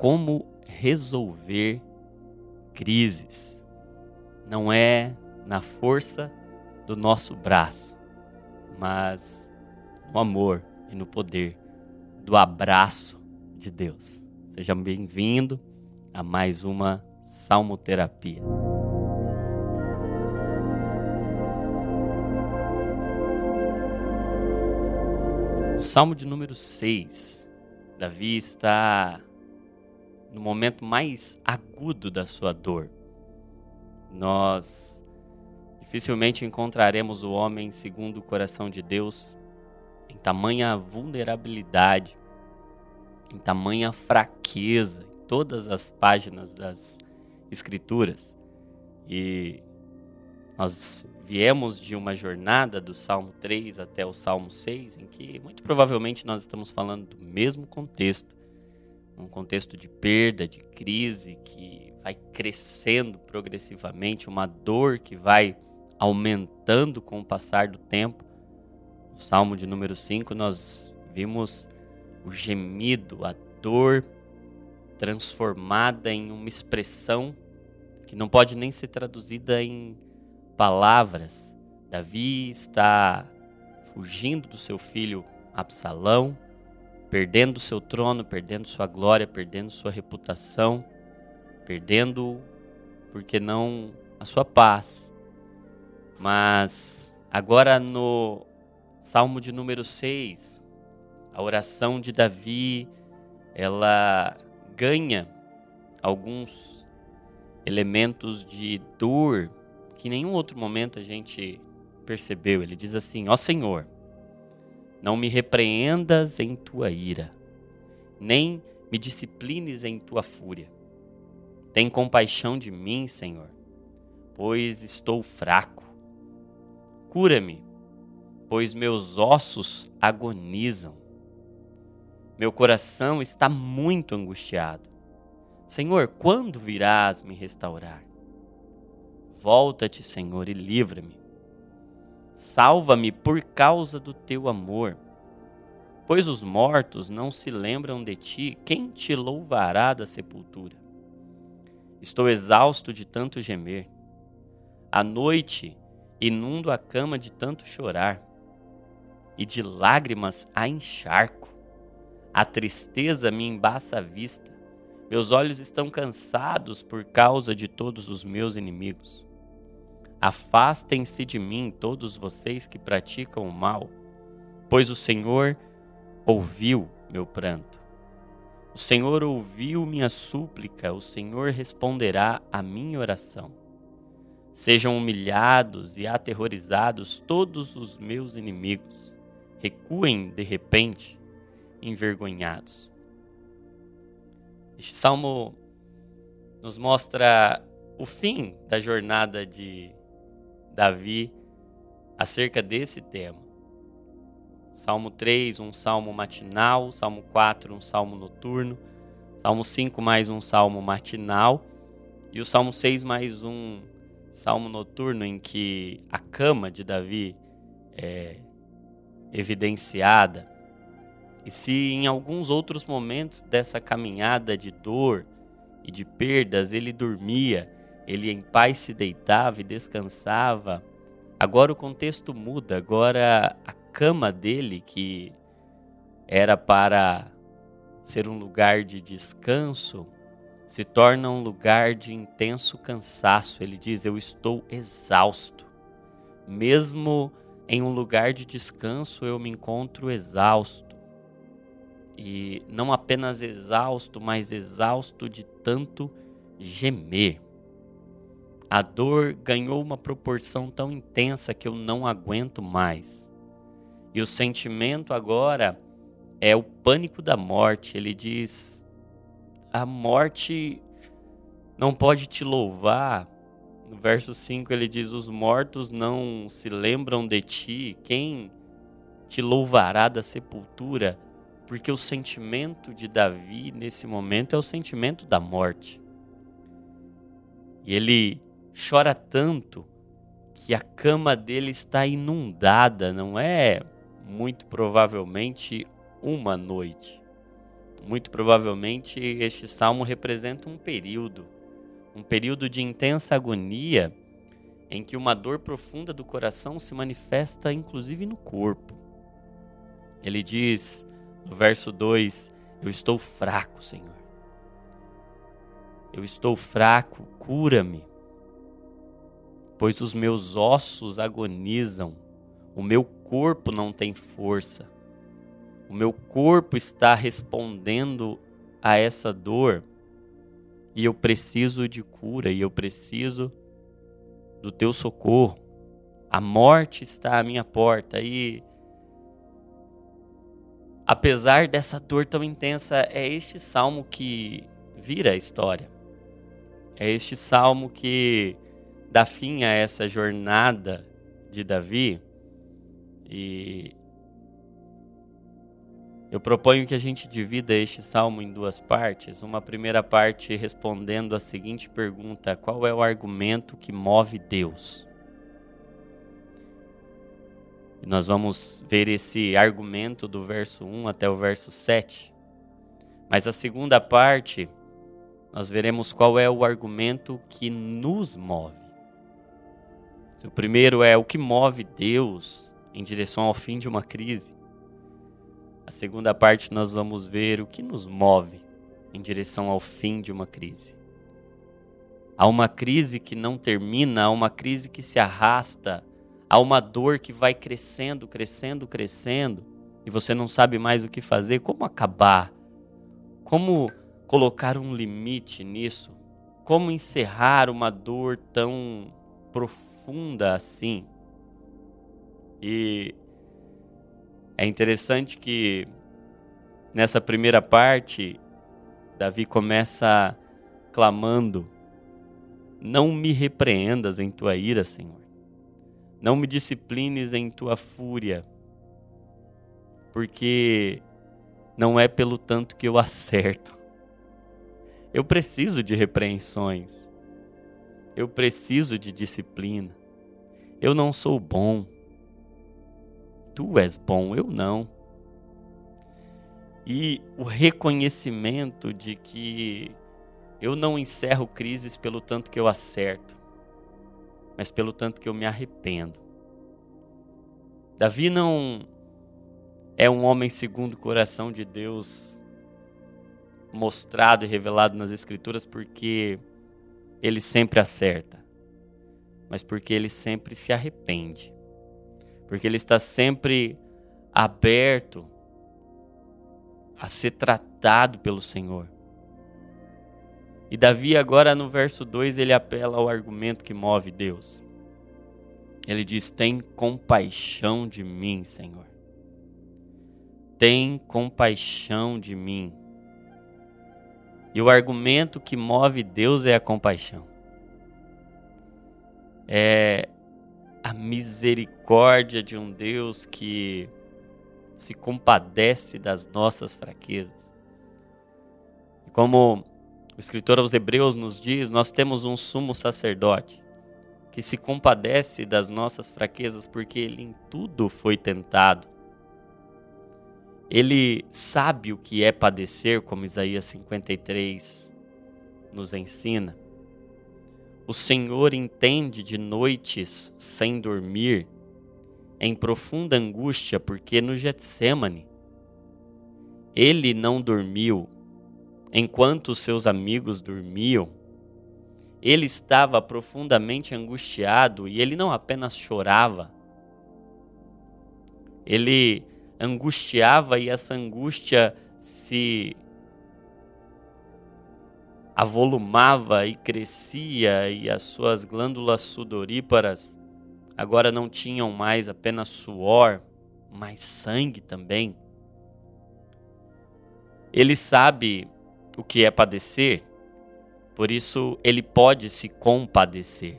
como resolver crises. Não é na força do nosso braço, mas no amor e no poder do abraço de Deus. Seja bem-vindo a mais uma Salmoterapia. No Salmo de número 6, Davi está no momento mais agudo da sua dor. Nós dificilmente encontraremos o homem segundo o coração de Deus em tamanha vulnerabilidade, em tamanha fraqueza, em todas as páginas das Escrituras. E nós viemos de uma jornada do Salmo 3 até o Salmo 6, em que muito provavelmente nós estamos falando do mesmo contexto um contexto de perda, de crise que vai crescendo progressivamente, uma dor que vai aumentando com o passar do tempo. No Salmo de número 5, nós vimos o gemido, a dor transformada em uma expressão que não pode nem ser traduzida em palavras. Davi está fugindo do seu filho Absalão, perdendo seu trono, perdendo sua glória, perdendo sua reputação, perdendo, porque não, a sua paz. Mas agora no Salmo de número 6, a oração de Davi, ela ganha alguns elementos de dor que em nenhum outro momento a gente percebeu. Ele diz assim: Ó Senhor, não me repreendas em tua ira, nem me disciplines em tua fúria. Tem compaixão de mim, Senhor, pois estou fraco. Cura-me, pois meus ossos agonizam. Meu coração está muito angustiado. Senhor, quando virás me restaurar? Volta-te, Senhor, e livra-me Salva-me por causa do teu amor. Pois os mortos não se lembram de ti, quem te louvará da sepultura? Estou exausto de tanto gemer. À noite inundo a cama de tanto chorar, e de lágrimas a encharco. A tristeza me embaça a vista. Meus olhos estão cansados por causa de todos os meus inimigos. Afastem-se de mim, todos vocês que praticam o mal, pois o Senhor ouviu meu pranto. O Senhor ouviu minha súplica, o Senhor responderá à minha oração. Sejam humilhados e aterrorizados todos os meus inimigos. Recuem de repente, envergonhados. Este salmo nos mostra o fim da jornada de Davi acerca desse tema. Salmo 3, um salmo matinal, Salmo 4, um salmo noturno, Salmo 5 mais um salmo matinal e o Salmo 6 mais um salmo noturno em que a cama de Davi é evidenciada. E se em alguns outros momentos dessa caminhada de dor e de perdas ele dormia, ele em paz se deitava e descansava. Agora o contexto muda, agora a cama dele, que era para ser um lugar de descanso, se torna um lugar de intenso cansaço. Ele diz: Eu estou exausto. Mesmo em um lugar de descanso, eu me encontro exausto. E não apenas exausto, mas exausto de tanto gemer. A dor ganhou uma proporção tão intensa que eu não aguento mais. E o sentimento agora é o pânico da morte. Ele diz: a morte não pode te louvar. No verso 5 ele diz: Os mortos não se lembram de ti. Quem te louvará da sepultura? Porque o sentimento de Davi nesse momento é o sentimento da morte. E ele chora tanto que a cama dele está inundada, não é muito provavelmente uma noite. Muito provavelmente este salmo representa um período, um período de intensa agonia em que uma dor profunda do coração se manifesta inclusive no corpo. Ele diz no verso 2: Eu estou fraco, Senhor. Eu estou fraco, cura-me. Pois os meus ossos agonizam, o meu corpo não tem força. O meu corpo está respondendo a essa dor e eu preciso de cura e eu preciso do teu socorro. A morte está à minha porta e apesar dessa dor tão intensa, é este salmo que vira a história. É este salmo que dá fim a essa jornada de Davi. E eu proponho que a gente divida este salmo em duas partes. Uma primeira parte respondendo a seguinte pergunta: Qual é o argumento que move Deus? E nós vamos ver esse argumento do verso 1 até o verso 7. Mas a segunda parte, nós veremos qual é o argumento que nos move. O primeiro é o que move Deus em direção ao fim de uma crise. A segunda parte nós vamos ver o que nos move em direção ao fim de uma crise. Há uma crise que não termina, há uma crise que se arrasta, há uma dor que vai crescendo, crescendo, crescendo, e você não sabe mais o que fazer, como acabar? Como colocar um limite nisso? Como encerrar uma dor tão profunda assim? E é interessante que nessa primeira parte, Davi começa clamando: Não me repreendas em tua ira, Senhor. Não me disciplines em tua fúria. Porque não é pelo tanto que eu acerto. Eu preciso de repreensões. Eu preciso de disciplina. Eu não sou bom. Tu és bom, eu não. E o reconhecimento de que eu não encerro crises pelo tanto que eu acerto, mas pelo tanto que eu me arrependo. Davi não é um homem segundo o coração de Deus, mostrado e revelado nas Escrituras, porque ele sempre acerta, mas porque ele sempre se arrepende porque ele está sempre aberto a ser tratado pelo Senhor. E Davi, agora no verso 2, ele apela ao argumento que move Deus. Ele diz: Tem compaixão de mim, Senhor. Tem compaixão de mim. E o argumento que move Deus é a compaixão. É a misericórdia de um Deus que se compadece das nossas fraquezas. Como o escritor aos Hebreus nos diz, nós temos um sumo sacerdote que se compadece das nossas fraquezas porque ele em tudo foi tentado. Ele sabe o que é padecer, como Isaías 53 nos ensina. O Senhor entende de noites sem dormir, em profunda angústia, porque no Getsemane ele não dormiu enquanto seus amigos dormiam. Ele estava profundamente angustiado e ele não apenas chorava, ele angustiava e essa angústia se avolumava e crescia e as suas glândulas sudoríparas agora não tinham mais apenas suor, mas sangue também. Ele sabe o que é padecer, por isso ele pode se compadecer.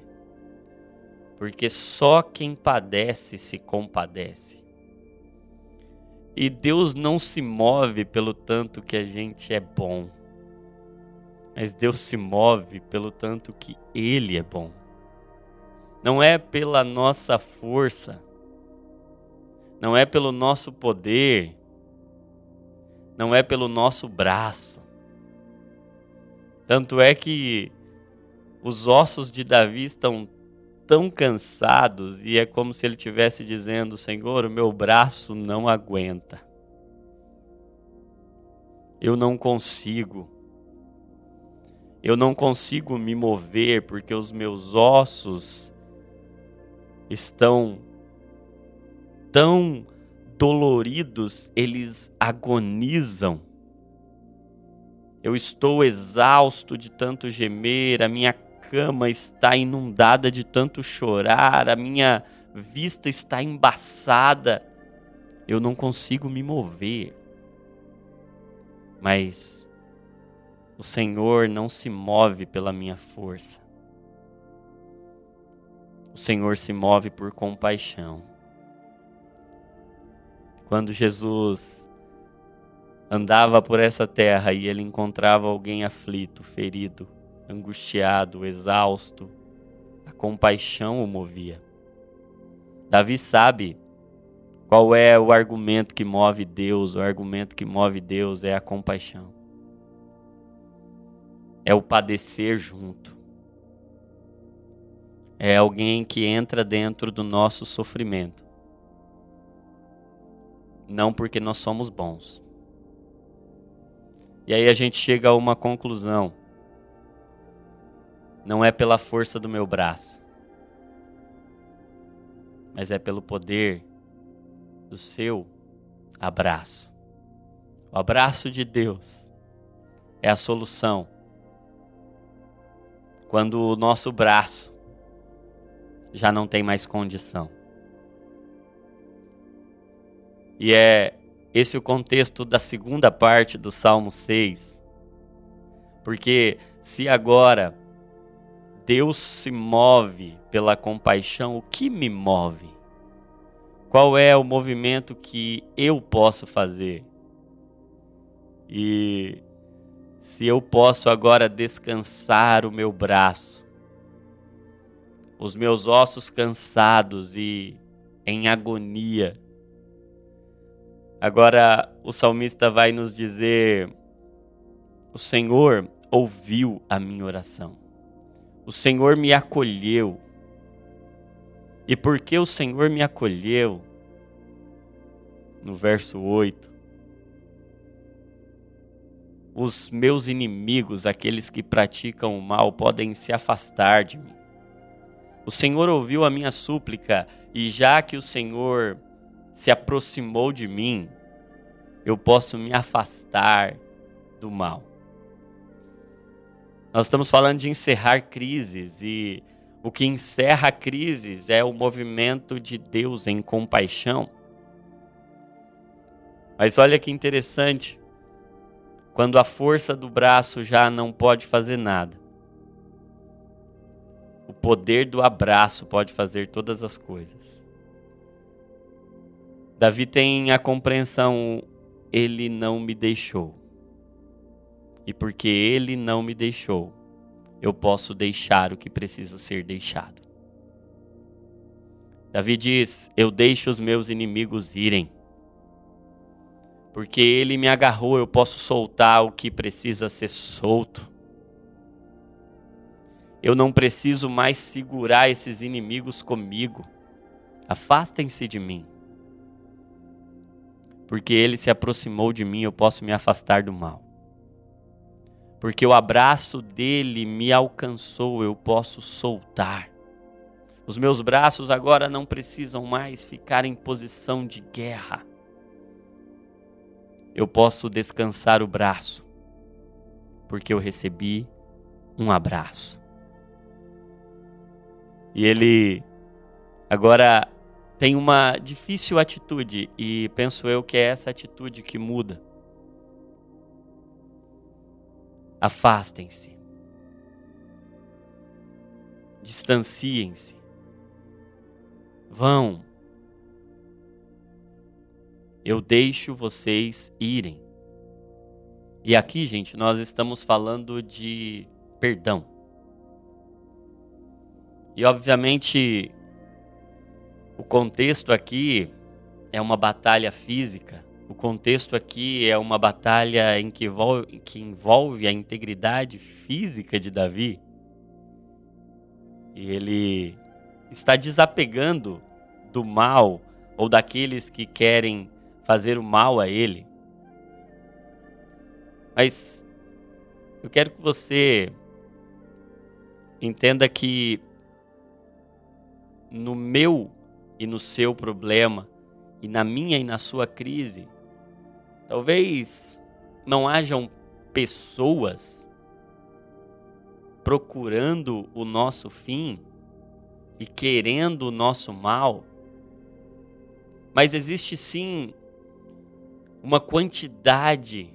Porque só quem padece se compadece. E Deus não se move pelo tanto que a gente é bom mas Deus se move pelo tanto que Ele é bom. Não é pela nossa força, não é pelo nosso poder, não é pelo nosso braço. Tanto é que os ossos de Davi estão tão cansados e é como se ele estivesse dizendo: Senhor, o meu braço não aguenta. Eu não consigo. Eu não consigo me mover porque os meus ossos estão tão doloridos, eles agonizam. Eu estou exausto de tanto gemer, a minha cama está inundada de tanto chorar, a minha vista está embaçada. Eu não consigo me mover. Mas o Senhor não se move pela minha força. O Senhor se move por compaixão. Quando Jesus andava por essa terra e ele encontrava alguém aflito, ferido, angustiado, exausto, a compaixão o movia. Davi sabe qual é o argumento que move Deus, o argumento que move Deus é a compaixão. É o padecer junto. É alguém que entra dentro do nosso sofrimento. Não porque nós somos bons. E aí a gente chega a uma conclusão não é pela força do meu braço, mas é pelo poder do seu abraço. O abraço de Deus é a solução. Quando o nosso braço já não tem mais condição. E é esse o contexto da segunda parte do Salmo 6. Porque se agora Deus se move pela compaixão, o que me move? Qual é o movimento que eu posso fazer? E se eu posso agora descansar o meu braço, os meus ossos cansados e em agonia. Agora o salmista vai nos dizer: O Senhor ouviu a minha oração. O Senhor me acolheu. E porque o Senhor me acolheu, no verso 8, os meus inimigos, aqueles que praticam o mal, podem se afastar de mim. O Senhor ouviu a minha súplica, e já que o Senhor se aproximou de mim, eu posso me afastar do mal. Nós estamos falando de encerrar crises e o que encerra crises é o movimento de Deus em compaixão. Mas olha que interessante, quando a força do braço já não pode fazer nada, o poder do abraço pode fazer todas as coisas. Davi tem a compreensão, ele não me deixou. E porque ele não me deixou, eu posso deixar o que precisa ser deixado. Davi diz: Eu deixo os meus inimigos irem. Porque ele me agarrou, eu posso soltar o que precisa ser solto. Eu não preciso mais segurar esses inimigos comigo. Afastem-se de mim. Porque ele se aproximou de mim, eu posso me afastar do mal porque o abraço dele me alcançou, eu posso soltar. Os meus braços agora não precisam mais ficar em posição de guerra. Eu posso descansar o braço, porque eu recebi um abraço. E ele agora tem uma difícil atitude, e penso eu que é essa atitude que muda. Afastem-se. Distanciem-se. Vão. Eu deixo vocês irem. E aqui, gente, nós estamos falando de perdão. E obviamente o contexto aqui é uma batalha física. O contexto aqui é uma batalha em que envolve, que envolve a integridade física de Davi. E ele está desapegando do mal ou daqueles que querem fazer o mal a ele. Mas eu quero que você entenda que no meu e no seu problema, e na minha e na sua crise, talvez não hajam pessoas procurando o nosso fim e querendo o nosso mal, mas existe sim uma quantidade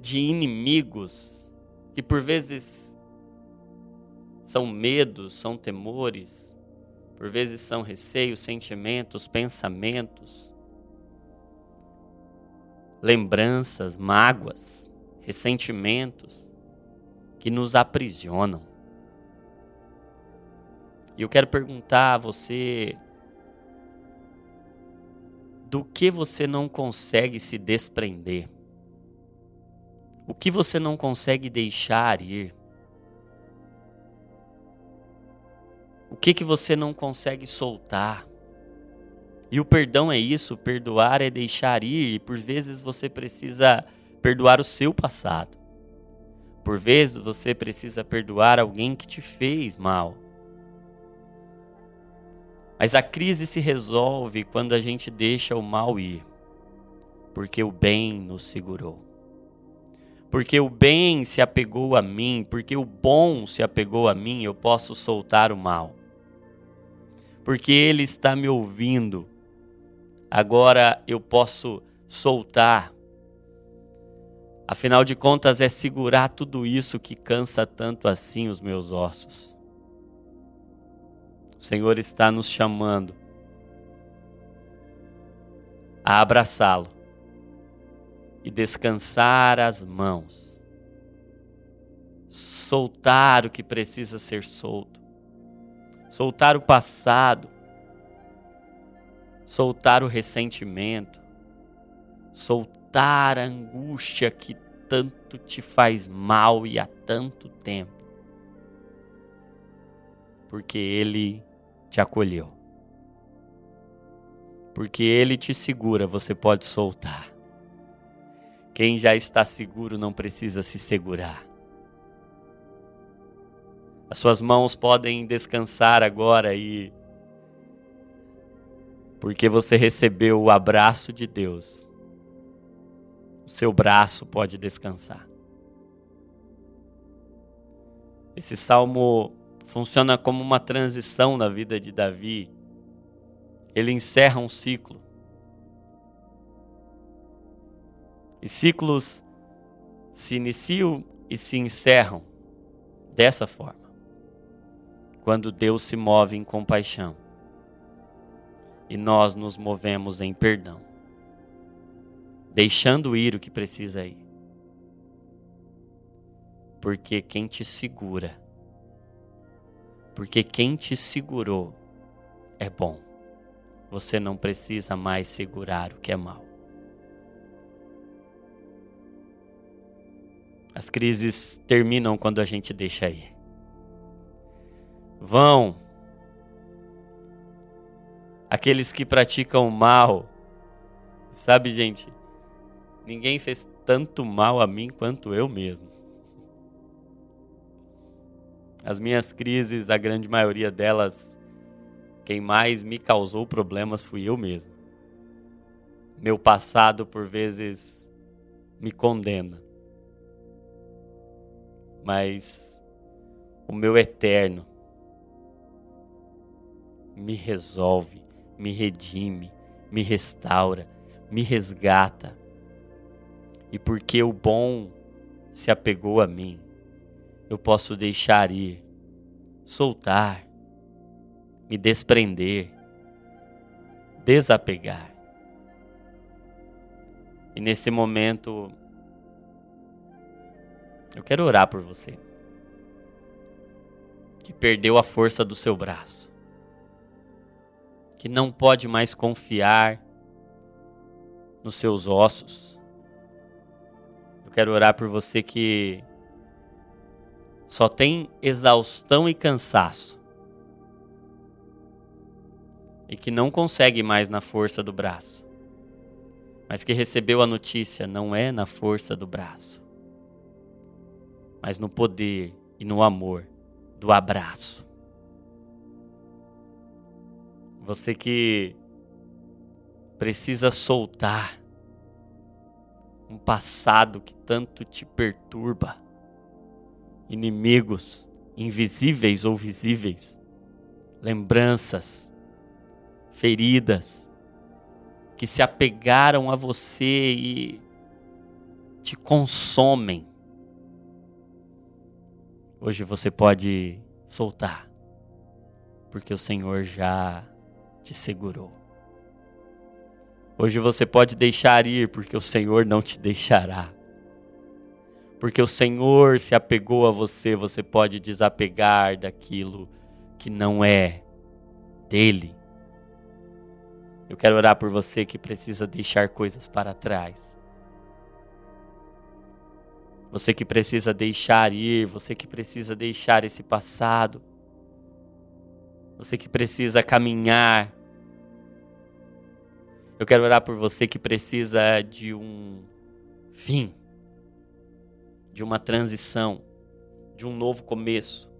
de inimigos que por vezes são medos, são temores, por vezes são receios, sentimentos, pensamentos, lembranças, mágoas, ressentimentos que nos aprisionam. E eu quero perguntar a você do que você não consegue se desprender? O que você não consegue deixar ir? O que que você não consegue soltar? E o perdão é isso, perdoar é deixar ir, e por vezes você precisa perdoar o seu passado. Por vezes você precisa perdoar alguém que te fez mal. Mas a crise se resolve quando a gente deixa o mal ir, porque o bem nos segurou. Porque o bem se apegou a mim, porque o bom se apegou a mim, eu posso soltar o mal. Porque ele está me ouvindo. Agora eu posso soltar. Afinal de contas, é segurar tudo isso que cansa tanto assim os meus ossos. O Senhor está nos chamando a abraçá-lo e descansar as mãos, soltar o que precisa ser solto, soltar o passado, soltar o ressentimento, soltar a angústia que tanto te faz mal e há tanto tempo, porque Ele te acolheu. Porque Ele te segura, você pode soltar. Quem já está seguro não precisa se segurar. As suas mãos podem descansar agora e. Porque você recebeu o abraço de Deus, o seu braço pode descansar. Esse salmo funciona como uma transição na vida de Davi. Ele encerra um ciclo. E ciclos se iniciam e se encerram dessa forma. Quando Deus se move em compaixão e nós nos movemos em perdão, deixando ir o que precisa ir. Porque quem te segura porque quem te segurou é bom. Você não precisa mais segurar o que é mal. As crises terminam quando a gente deixa ir. Vão aqueles que praticam mal. Sabe, gente, ninguém fez tanto mal a mim quanto eu mesmo. As minhas crises, a grande maioria delas, quem mais me causou problemas fui eu mesmo. Meu passado, por vezes, me condena. Mas o meu eterno me resolve, me redime, me restaura, me resgata. E porque o bom se apegou a mim, eu posso deixar ir, soltar, me desprender, desapegar. E nesse momento, eu quero orar por você que perdeu a força do seu braço, que não pode mais confiar nos seus ossos. Eu quero orar por você que só tem exaustão e cansaço e que não consegue mais na força do braço, mas que recebeu a notícia não é na força do braço, mas no poder e no amor do abraço. Você que precisa soltar um passado que tanto te perturba, inimigos invisíveis ou visíveis, lembranças, feridas que se apegaram a você e te consomem. Hoje você pode soltar, porque o Senhor já te segurou. Hoje você pode deixar ir, porque o Senhor não te deixará. Porque o Senhor se apegou a você, você pode desapegar daquilo que não é dele. Eu quero orar por você que precisa deixar coisas para trás. Você que precisa deixar ir, você que precisa deixar esse passado. Você que precisa caminhar. Eu quero orar por você que precisa de um fim, de uma transição, de um novo começo.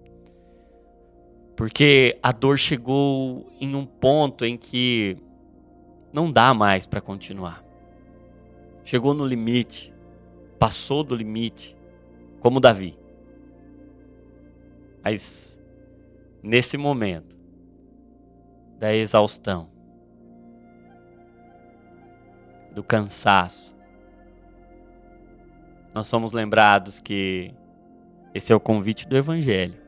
Porque a dor chegou em um ponto em que não dá mais para continuar. Chegou no limite passou do limite, como Davi. Mas nesse momento da exaustão, do cansaço, nós somos lembrados que esse é o convite do Evangelho.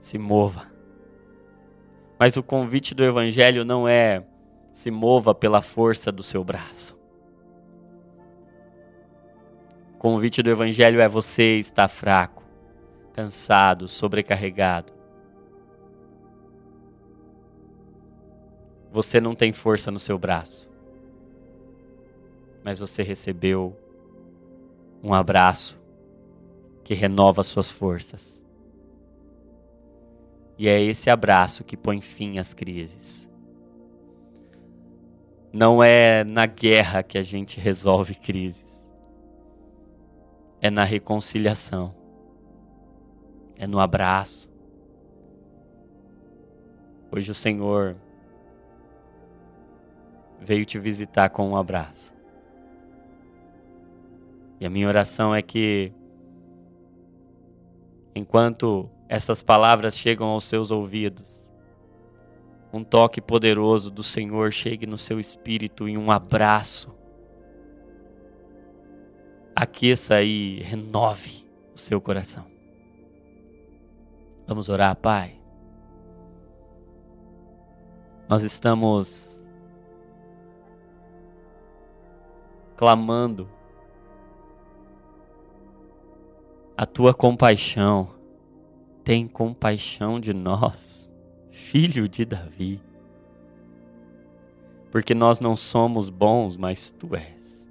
Se mova. Mas o convite do Evangelho não é se mova pela força do seu braço convite do Evangelho é você estar fraco, cansado, sobrecarregado. Você não tem força no seu braço, mas você recebeu um abraço que renova suas forças. E é esse abraço que põe fim às crises. Não é na guerra que a gente resolve crises é na reconciliação, é no abraço. Hoje o Senhor veio te visitar com um abraço. E a minha oração é que, enquanto essas palavras chegam aos seus ouvidos, um toque poderoso do Senhor chegue no seu espírito em um abraço aqueça e renove o seu coração. Vamos orar, Pai. Nós estamos clamando a tua compaixão. Tem compaixão de nós, filho de Davi. Porque nós não somos bons, mas tu és.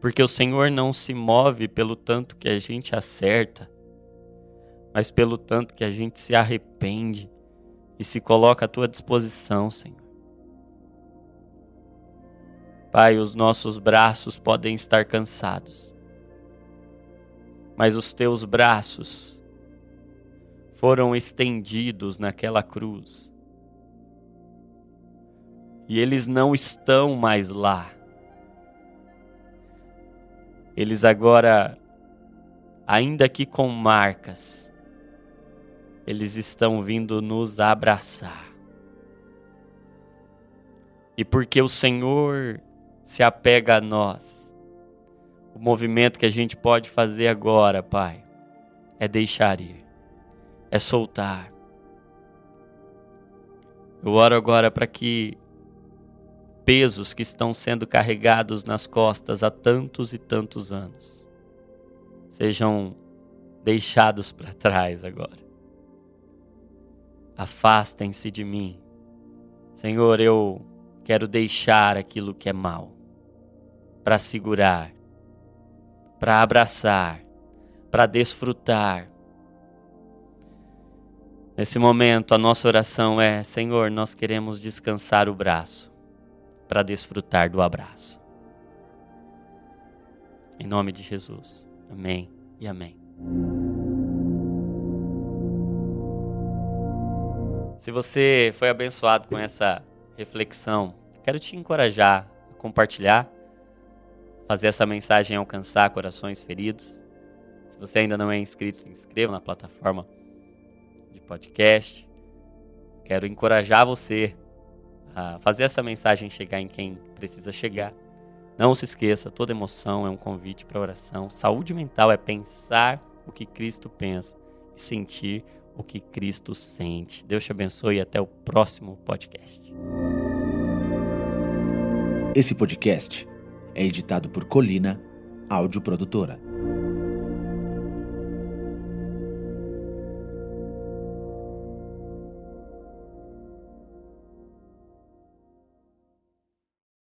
Porque o Senhor não se move pelo tanto que a gente acerta, mas pelo tanto que a gente se arrepende e se coloca à tua disposição, Senhor. Pai, os nossos braços podem estar cansados, mas os teus braços foram estendidos naquela cruz. E eles não estão mais lá eles agora, ainda que com marcas, eles estão vindo nos abraçar. E porque o Senhor se apega a nós, o movimento que a gente pode fazer agora, Pai, é deixar ir, é soltar. Eu oro agora para que pesos que estão sendo carregados nas costas há tantos e tantos anos sejam deixados para trás agora. Afastem-se de mim. Senhor, eu Quero deixar aquilo que é mal para segurar, para abraçar, para desfrutar. Nesse momento, a nossa oração é: Senhor, nós queremos descansar o braço para desfrutar do abraço. Em nome de Jesus. Amém e amém. Se você foi abençoado com essa reflexão, quero te encorajar a compartilhar, fazer essa mensagem alcançar corações feridos. Se você ainda não é inscrito, se inscreva na plataforma de podcast. Quero encorajar você a fazer essa mensagem chegar em quem precisa chegar. Não se esqueça, toda emoção é um convite para oração. Saúde mental é pensar o que Cristo pensa e sentir o que Cristo sente. Deus te abençoe e até o próximo podcast. Esse podcast é editado por Colina, áudio produtora.